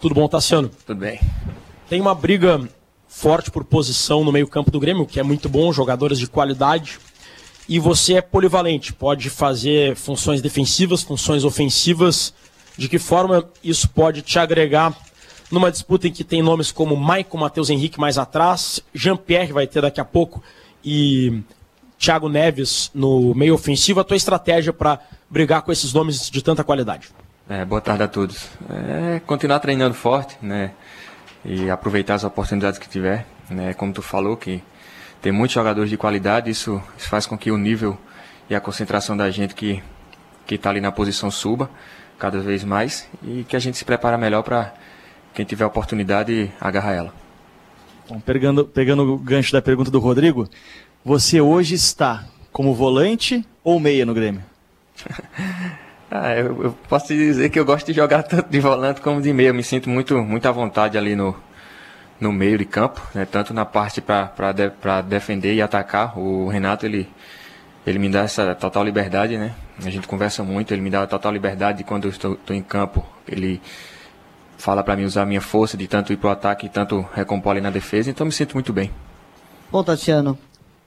Tudo bom, Tassiano? Tudo bem. Tem uma briga forte por posição no meio-campo do Grêmio, que é muito bom, jogadores de qualidade. E você é polivalente, pode fazer funções defensivas, funções ofensivas. De que forma isso pode te agregar numa disputa em que tem nomes como Maicon, Matheus Henrique mais atrás, Jean-Pierre vai ter daqui a pouco e Thiago Neves no meio ofensivo, a tua estratégia para brigar com esses nomes de tanta qualidade? É, boa tarde a todos. É, continuar treinando forte, né? E aproveitar as oportunidades que tiver, né? Como tu falou que tem muitos jogadores de qualidade, isso, isso faz com que o nível e a concentração da gente que que está ali na posição suba cada vez mais e que a gente se prepara melhor para quem tiver oportunidade agarrar ela. Bom, pegando, pegando o gancho da pergunta do Rodrigo, você hoje está como volante ou meia no Grêmio? ah, eu, eu, posso dizer que eu gosto de jogar tanto de volante como de meia. Eu me sinto muito, muito à vontade ali no, no meio de campo, né? tanto na parte para de, defender e atacar. O Renato ele, ele me dá essa total liberdade, né? A gente conversa muito, ele me dá a total liberdade quando eu estou, estou em campo. Ele fala para mim usar a minha força de tanto ir para o ataque e tanto recompor ali na defesa, então me sinto muito bem. Bom, Tassiano,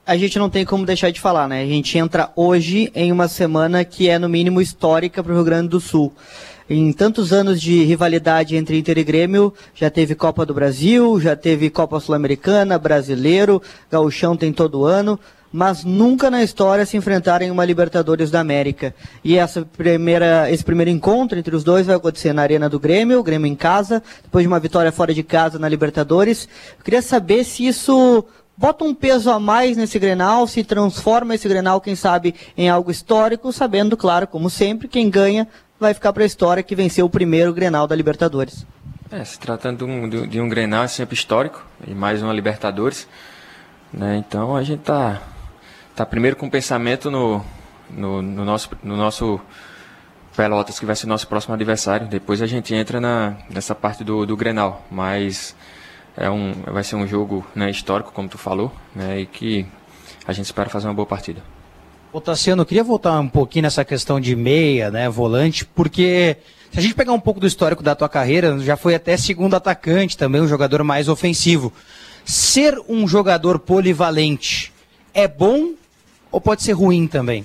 a gente não tem como deixar de falar, né? A gente entra hoje em uma semana que é no mínimo histórica para o Rio Grande do Sul. Em tantos anos de rivalidade entre Inter e Grêmio, já teve Copa do Brasil, já teve Copa Sul-Americana, Brasileiro, Gauchão tem todo ano mas nunca na história se enfrentaram em uma Libertadores da América. E essa primeira, esse primeiro encontro entre os dois vai acontecer na Arena do Grêmio, o Grêmio em casa, depois de uma vitória fora de casa na Libertadores. Eu queria saber se isso bota um peso a mais nesse Grenal, se transforma esse Grenal, quem sabe, em algo histórico, sabendo, claro, como sempre, quem ganha vai ficar para a história que venceu o primeiro Grenal da Libertadores. É, se tratando de um, de, um Grenal sempre histórico, e mais uma Libertadores, né? Então a gente está tá primeiro com o pensamento no, no, no, nosso, no nosso Pelotas, que vai ser nosso próximo adversário. Depois a gente entra na, nessa parte do, do Grenal. Mas é um, vai ser um jogo né, histórico, como tu falou, né, e que a gente espera fazer uma boa partida. Ô Tassiano, eu queria voltar um pouquinho nessa questão de meia, né, volante, porque se a gente pegar um pouco do histórico da tua carreira, já foi até segundo atacante também, um jogador mais ofensivo. Ser um jogador polivalente é bom ou pode ser ruim também?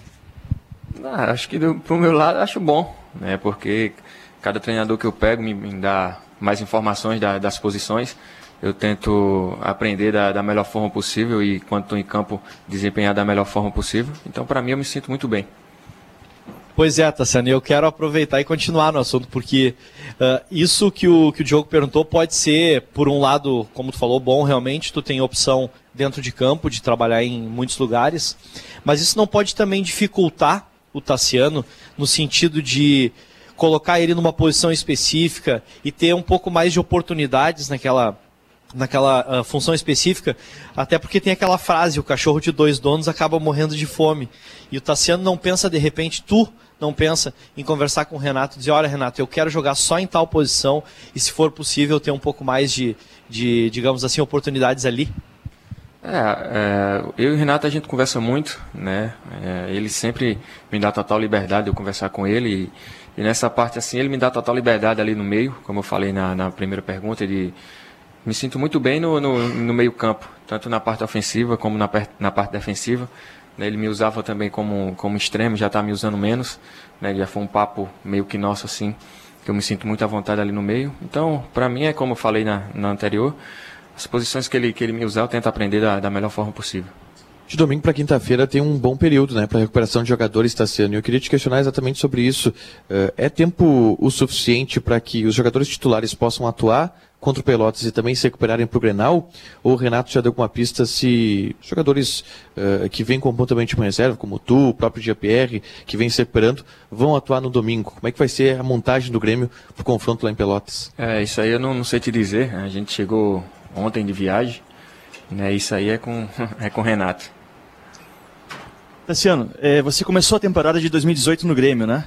Ah, acho que do, pro meu lado acho bom, né? Porque cada treinador que eu pego me, me dá mais informações da, das posições. Eu tento aprender da, da melhor forma possível e quando estou em campo desempenhar da melhor forma possível. Então, para mim, eu me sinto muito bem. Pois é, Tassiano, eu quero aproveitar e continuar no assunto, porque uh, isso que o, que o Diogo perguntou pode ser, por um lado, como tu falou, bom, realmente, tu tem opção dentro de campo, de trabalhar em muitos lugares, mas isso não pode também dificultar o Tassiano no sentido de colocar ele numa posição específica e ter um pouco mais de oportunidades naquela naquela uh, função específica, até porque tem aquela frase, o cachorro de dois donos acaba morrendo de fome. E o Tassiano não pensa de repente, tu não pensa em conversar com o Renato e dizer, olha Renato, eu quero jogar só em tal posição e se for possível ter um pouco mais de, de digamos assim, oportunidades ali? É, é, eu e o Renato a gente conversa muito, né? É, ele sempre me dá total liberdade de eu conversar com ele e, e, nessa parte assim ele me dá total liberdade ali no meio, como eu falei na, na primeira pergunta, de me sinto muito bem no, no, no, meio campo, tanto na parte ofensiva como na, na parte defensiva. Né? Ele me usava também como, como extremo, já está me usando menos, né? Já foi um papo meio que nosso assim, que eu me sinto muito à vontade ali no meio. Então, para mim é como eu falei na, na anterior as posições que ele, que ele me usar, eu tento aprender da, da melhor forma possível. De domingo para quinta-feira tem um bom período né, para recuperação de jogadores, Tassiano. E eu queria te questionar exatamente sobre isso. Uh, é tempo o suficiente para que os jogadores titulares possam atuar contra o Pelotas e também se recuperarem para o Grenal? Ou o Renato já deu alguma pista se jogadores uh, que vêm com pontualmente uma reserva, como tu, o próprio GPR, que vem se recuperando, vão atuar no domingo? Como é que vai ser a montagem do Grêmio para o confronto lá em Pelotas? É, isso aí eu não, não sei te dizer. A gente chegou ontem de viagem. Né? Isso aí é com, é com o Renato. Tassiano, é, você começou a temporada de 2018 no Grêmio, né?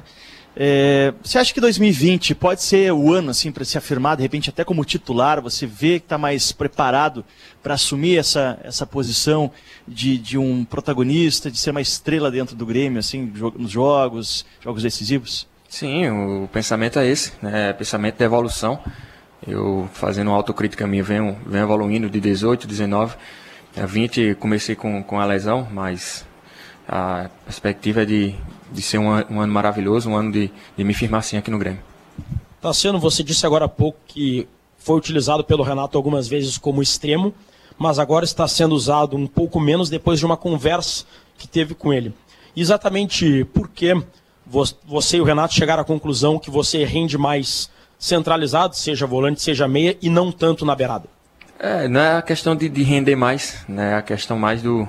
É, você acha que 2020 pode ser o ano assim para se afirmar, de repente até como titular? Você vê que está mais preparado para assumir essa, essa posição de, de um protagonista, de ser uma estrela dentro do Grêmio, assim, nos jogos, jogos decisivos? Sim, o pensamento é esse, né? pensamento de evolução Eu fazendo uma autocrítica minha, venho, venho evoluindo de 18, 19, a 20 comecei com, com a lesão, mas a perspectiva é de, de ser um, um ano maravilhoso, um ano de, de me firmar assim aqui no Grêmio. Tassiano, você disse agora há pouco que foi utilizado pelo Renato algumas vezes como extremo, mas agora está sendo usado um pouco menos depois de uma conversa que teve com ele. Exatamente por que você e o Renato chegaram à conclusão que você rende mais centralizado, seja volante, seja meia, e não tanto na beirada? É, não é a questão de, de render mais, né? É a questão mais do,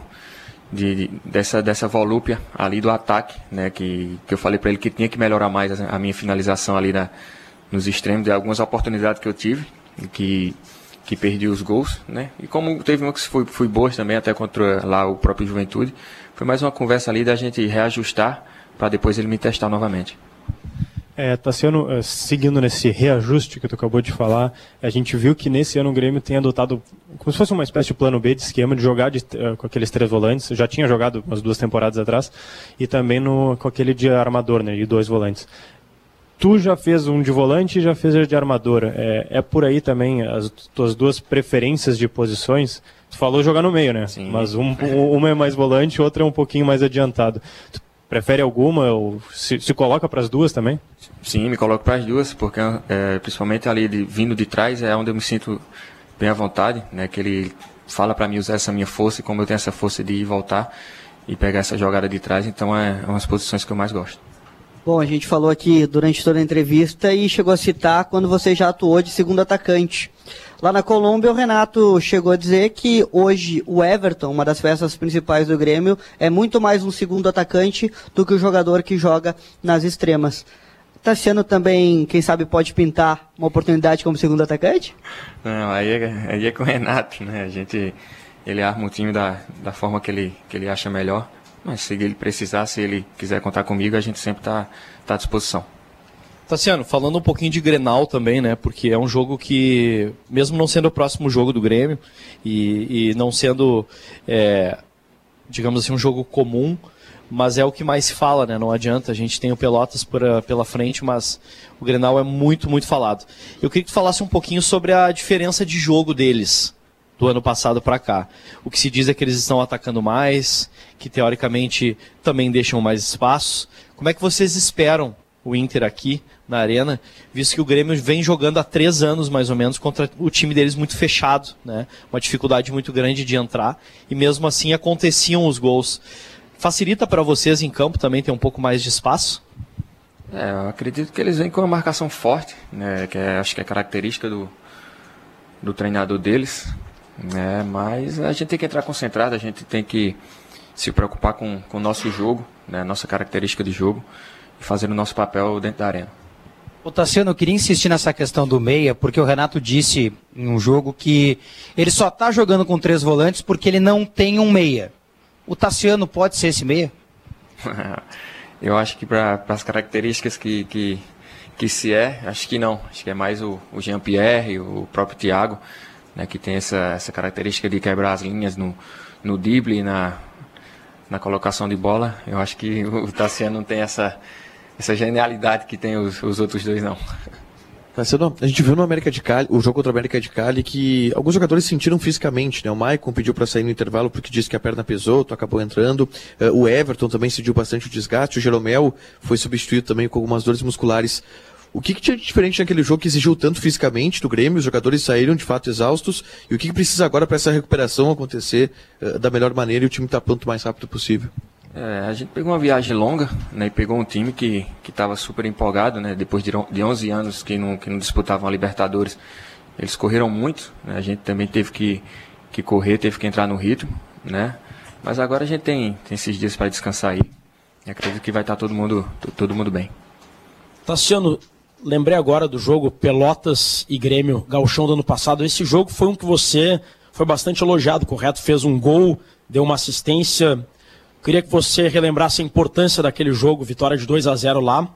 de, de, dessa, dessa volúpia ali do ataque, né? Que, que eu falei para ele que tinha que melhorar mais a, a minha finalização ali na, nos extremos de algumas oportunidades que eu tive, que, que perdi os gols, né? E como teve uma que foi, foi boa também, até contra lá o próprio Juventude, foi mais uma conversa ali da gente reajustar para depois ele me testar novamente. É, Tassiano, eh, seguindo nesse reajuste que tu acabou de falar, a gente viu que nesse ano o Grêmio tem adotado como se fosse uma espécie de plano B de esquema de jogar de, uh, com aqueles três volantes. Eu já tinha jogado umas duas temporadas atrás e também no, com aquele de armador, né, de dois volantes. Tu já fez um de volante e já fez de armador. É, é por aí também as tuas duas preferências de posições? Tu falou jogar no meio, né? Sim. Mas um, uma é mais volante, outra é um pouquinho mais adiantado. Tu Prefere alguma ou se, se coloca para as duas também? Sim, me coloco para as duas, porque é, principalmente ali de, vindo de trás é onde eu me sinto bem à vontade, né? Que ele fala para mim usar essa minha força e como eu tenho essa força de ir voltar e pegar essa jogada de trás, então é, é umas posições que eu mais gosto. Bom, a gente falou aqui durante toda a entrevista e chegou a citar quando você já atuou de segundo atacante. Lá na Colômbia, o Renato chegou a dizer que hoje o Everton, uma das peças principais do Grêmio, é muito mais um segundo atacante do que o jogador que joga nas extremas. Tassiano também, quem sabe, pode pintar uma oportunidade como segundo atacante? Não, aí é, aí é com o Renato, né? A gente, ele arma o time da, da forma que ele, que ele acha melhor. Mas se ele precisar, se ele quiser contar comigo, a gente sempre está tá à disposição. Tassiano, falando um pouquinho de Grenal também, né? Porque é um jogo que, mesmo não sendo o próximo jogo do Grêmio e, e não sendo, é, digamos assim, um jogo comum, mas é o que mais se fala, né? Não adianta, a gente tem o Pelotas por, pela frente, mas o Grenal é muito, muito falado. Eu queria que tu falasse um pouquinho sobre a diferença de jogo deles do ano passado para cá. O que se diz é que eles estão atacando mais, que teoricamente também deixam mais espaço. Como é que vocês esperam o Inter aqui na arena, visto que o Grêmio vem jogando há três anos mais ou menos contra o time deles muito fechado, né? Uma dificuldade muito grande de entrar e mesmo assim aconteciam os gols. Facilita para vocês em campo também ter um pouco mais de espaço? É, eu acredito que eles vêm com uma marcação forte, né? Que é, acho que é característica do, do treinador deles, né? Mas a gente tem que entrar concentrado, a gente tem que se preocupar com, com o nosso jogo, né? Nossa característica de jogo e fazer o nosso papel dentro da arena. O Tassiano, eu queria insistir nessa questão do meia, porque o Renato disse em um jogo que ele só está jogando com três volantes porque ele não tem um meia. O Tassiano pode ser esse meia? eu acho que para as características que, que, que se é, acho que não. Acho que é mais o, o Jean-Pierre, o próprio Thiago, né, que tem essa, essa característica de quebrar as linhas no, no drible na, na colocação de bola. Eu acho que o Tassiano não tem essa, essa genialidade que tem os, os outros dois, não. Marcelo, a gente viu no América de Cali, o jogo contra o América de Cali, que alguns jogadores sentiram fisicamente, né? O Maicon pediu para sair no intervalo porque disse que a perna pesou, tu acabou entrando. Uh, o Everton também sentiu bastante o desgaste. O Jeromel foi substituído também com algumas dores musculares. O que, que tinha de diferente naquele jogo que exigiu tanto fisicamente do Grêmio? Os jogadores saíram de fato exaustos. E o que, que precisa agora para essa recuperação acontecer uh, da melhor maneira e o time estar tá pronto mais rápido possível? É, a gente pegou uma viagem longa, né, e pegou um time que estava super empolgado, né, depois de, de 11 anos que não, que não disputavam a Libertadores. Eles correram muito, né, a gente também teve que, que correr, teve que entrar no ritmo, né, mas agora a gente tem, tem esses dias para descansar aí. E acredito que vai estar tá todo mundo, todo mundo bem. Tassiano, lembrei agora do jogo Pelotas e Grêmio, Galchão do ano passado. Esse jogo foi um que você foi bastante elogiado, correto? Fez um gol, deu uma assistência Queria que você relembrasse a importância daquele jogo, vitória de 2 a 0 lá,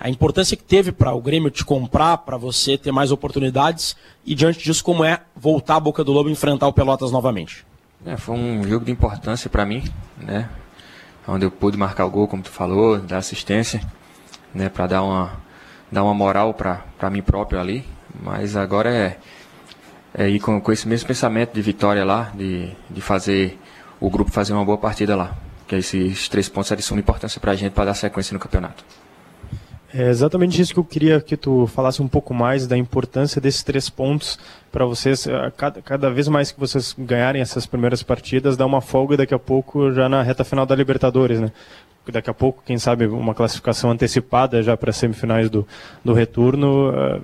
a importância que teve para o Grêmio te comprar, para você ter mais oportunidades e diante disso como é voltar a Boca do Lobo e enfrentar o Pelotas novamente. É, foi um jogo de importância para mim, né? Onde eu pude marcar o gol, como tu falou, dar assistência, né, para dar uma dar uma moral para mim próprio ali, Mas agora é, é ir com, com esse mesmo pensamento de vitória lá, de, de fazer o grupo fazer uma boa partida lá. Que esses três pontos são de importância para a gente para dar sequência no campeonato. É exatamente isso que eu queria que tu falasse um pouco mais da importância desses três pontos para vocês. Eh, cada, cada, vez mais que vocês ganharem essas primeiras partidas, dá uma folga daqui a pouco já na reta final da Libertadores, né? Daqui a pouco, quem sabe, uma classificação antecipada já para as semifinais do, do retorno. Uh,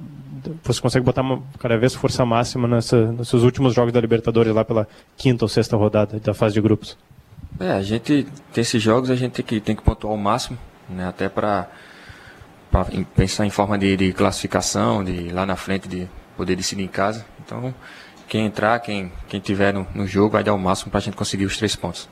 você consegue botar uma, cada vez força máxima nessa, nesses últimos jogos da Libertadores, lá pela quinta ou sexta rodada da fase de grupos? É, a gente tem esses jogos, a gente tem que, tem que pontuar o máximo, né, até para pensar em forma de, de, classificação, de lá na frente de poder decidir em casa. Então, quem entrar, quem, quem tiver no, no jogo, vai dar o máximo para a gente conseguir os três pontos.